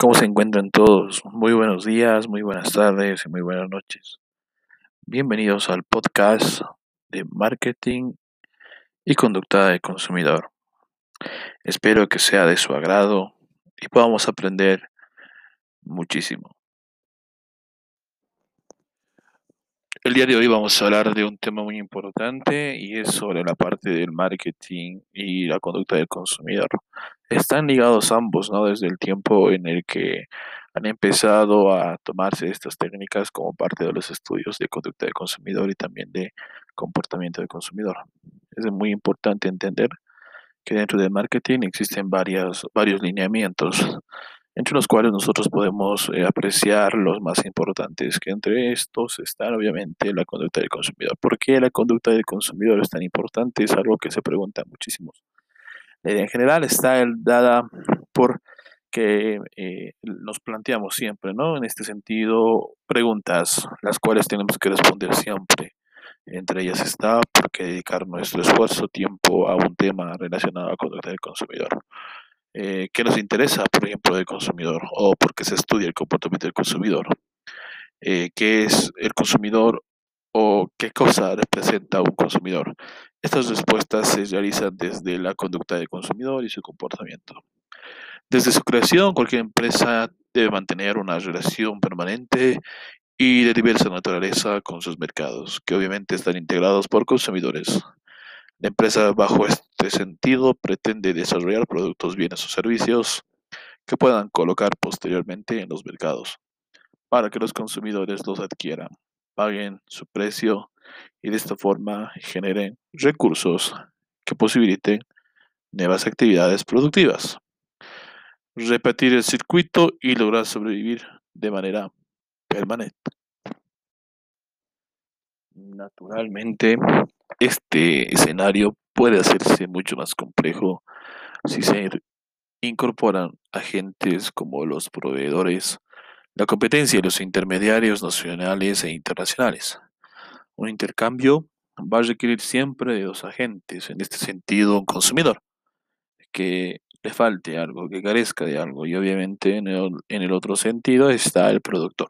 ¿Cómo se encuentran todos? Muy buenos días, muy buenas tardes y muy buenas noches. Bienvenidos al podcast de marketing y conducta del consumidor. Espero que sea de su agrado y podamos aprender muchísimo. El día de hoy vamos a hablar de un tema muy importante y es sobre la parte del marketing y la conducta del consumidor. Están ligados ambos, ¿no? Desde el tiempo en el que han empezado a tomarse estas técnicas como parte de los estudios de conducta del consumidor y también de comportamiento del consumidor. Es muy importante entender que dentro del marketing existen varios lineamientos entre los cuales nosotros podemos eh, apreciar los más importantes, que entre estos están obviamente la conducta del consumidor. ¿Por qué la conducta del consumidor es tan importante? Es algo que se pregunta muchísimos. Idea en general está dada por que eh, nos planteamos siempre, ¿no? En este sentido, preguntas las cuales tenemos que responder siempre. Entre ellas está por qué dedicar nuestro esfuerzo, tiempo a un tema relacionado a la conducta del consumidor. Eh, qué nos interesa, por ejemplo, del consumidor o por qué se estudia el comportamiento del consumidor, eh, qué es el consumidor o qué cosa representa un consumidor. Estas respuestas se realizan desde la conducta del consumidor y su comportamiento. Desde su creación, cualquier empresa debe mantener una relación permanente y de diversa naturaleza con sus mercados, que obviamente están integrados por consumidores. La empresa bajo este sentido pretende desarrollar productos, bienes o servicios que puedan colocar posteriormente en los mercados para que los consumidores los adquieran, paguen su precio y de esta forma generen recursos que posibiliten nuevas actividades productivas. Repetir el circuito y lograr sobrevivir de manera permanente. Naturalmente, este escenario puede hacerse mucho más complejo si se incorporan agentes como los proveedores, la competencia y los intermediarios nacionales e internacionales. Un intercambio va a requerir siempre de dos agentes, en este sentido un consumidor, que le falte algo, que carezca de algo, y obviamente en el, en el otro sentido está el productor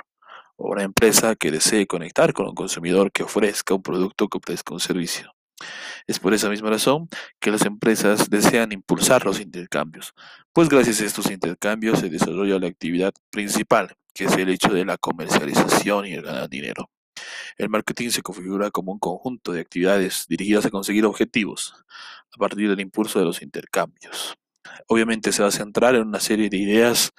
o una empresa que desee conectar con un consumidor que ofrezca un producto, que ofrezca un servicio. Es por esa misma razón que las empresas desean impulsar los intercambios, pues gracias a estos intercambios se desarrolla la actividad principal, que es el hecho de la comercialización y el ganar dinero. El marketing se configura como un conjunto de actividades dirigidas a conseguir objetivos a partir del impulso de los intercambios. Obviamente se va a centrar en una serie de ideas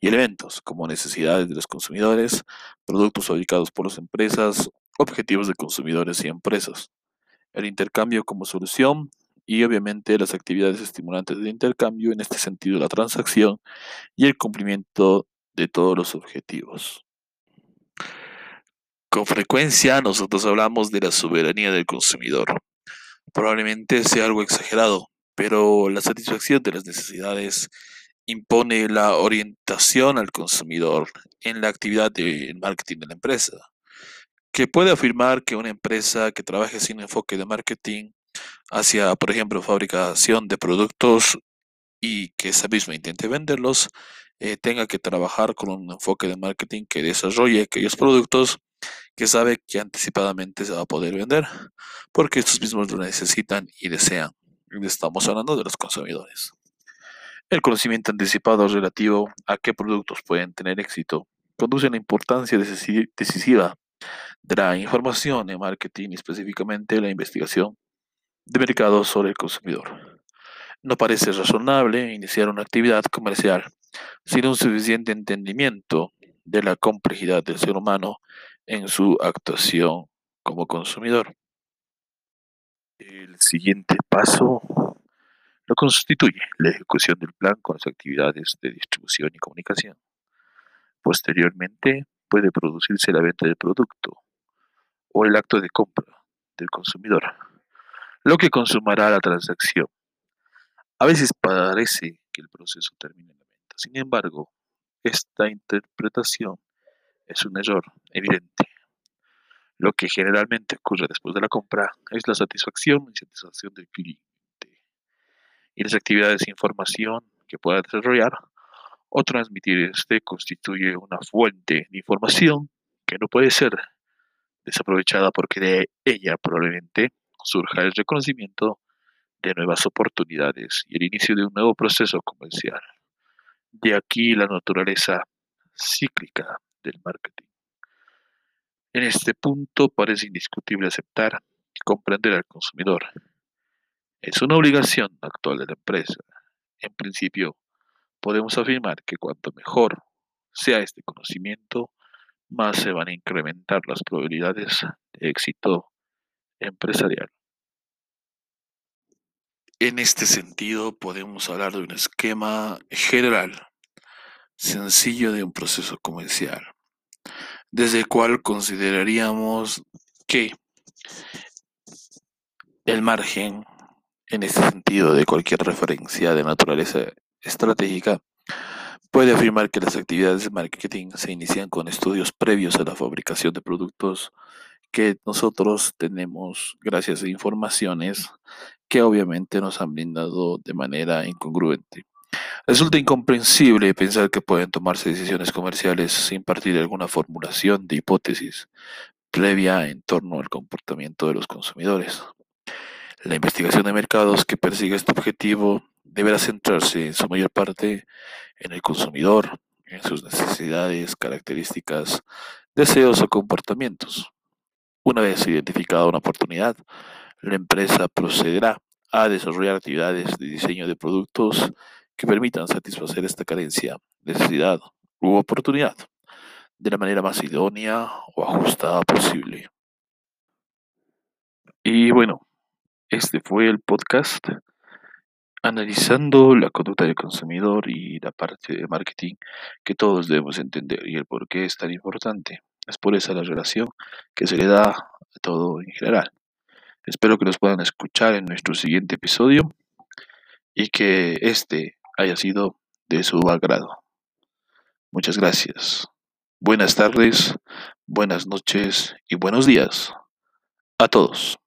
y elementos como necesidades de los consumidores, productos fabricados por las empresas, objetivos de consumidores y empresas, el intercambio como solución y obviamente las actividades estimulantes de intercambio, en este sentido la transacción y el cumplimiento de todos los objetivos. Con frecuencia nosotros hablamos de la soberanía del consumidor. Probablemente sea algo exagerado, pero la satisfacción de las necesidades impone la orientación al consumidor en la actividad de marketing de la empresa, que puede afirmar que una empresa que trabaje sin enfoque de marketing hacia, por ejemplo, fabricación de productos y que esa misma intente venderlos, eh, tenga que trabajar con un enfoque de marketing que desarrolle aquellos productos que sabe que anticipadamente se va a poder vender, porque estos mismos lo necesitan y desean. Estamos hablando de los consumidores. El conocimiento anticipado relativo a qué productos pueden tener éxito conduce a la importancia decisiva de la información en marketing específicamente la investigación de mercado sobre el consumidor. No parece razonable iniciar una actividad comercial sin un suficiente entendimiento de la complejidad del ser humano en su actuación como consumidor. El siguiente paso lo constituye la ejecución del plan con las actividades de distribución y comunicación. Posteriormente, puede producirse la venta del producto o el acto de compra del consumidor, lo que consumará la transacción. A veces parece que el proceso termina en la venta. Sin embargo, esta interpretación es un error evidente. Lo que generalmente ocurre después de la compra es la satisfacción y satisfacción del cliente y las actividades de información que pueda desarrollar o transmitir este constituye una fuente de información que no puede ser desaprovechada porque de ella probablemente surja el reconocimiento de nuevas oportunidades y el inicio de un nuevo proceso comercial. De aquí la naturaleza cíclica del marketing. En este punto parece indiscutible aceptar y comprender al consumidor. Es una obligación actual de la empresa. En principio, podemos afirmar que cuanto mejor sea este conocimiento, más se van a incrementar las probabilidades de éxito empresarial. En este sentido, podemos hablar de un esquema general, sencillo de un proceso comercial, desde el cual consideraríamos que el margen, en este sentido, de cualquier referencia de naturaleza estratégica, puede afirmar que las actividades de marketing se inician con estudios previos a la fabricación de productos que nosotros tenemos gracias a informaciones que obviamente nos han brindado de manera incongruente. Resulta incomprensible pensar que pueden tomarse decisiones comerciales sin partir de alguna formulación de hipótesis previa en torno al comportamiento de los consumidores. La investigación de mercados que persigue este objetivo deberá centrarse en su mayor parte en el consumidor, en sus necesidades, características, deseos o comportamientos. Una vez identificada una oportunidad, la empresa procederá a desarrollar actividades de diseño de productos que permitan satisfacer esta carencia, necesidad u oportunidad de la manera más idónea o ajustada posible. Y bueno, este fue el podcast analizando la conducta del consumidor y la parte de marketing que todos debemos entender y el por qué es tan importante. Es por esa la relación que se le da a todo en general. Espero que nos puedan escuchar en nuestro siguiente episodio y que este haya sido de su agrado. Muchas gracias. Buenas tardes, buenas noches y buenos días a todos.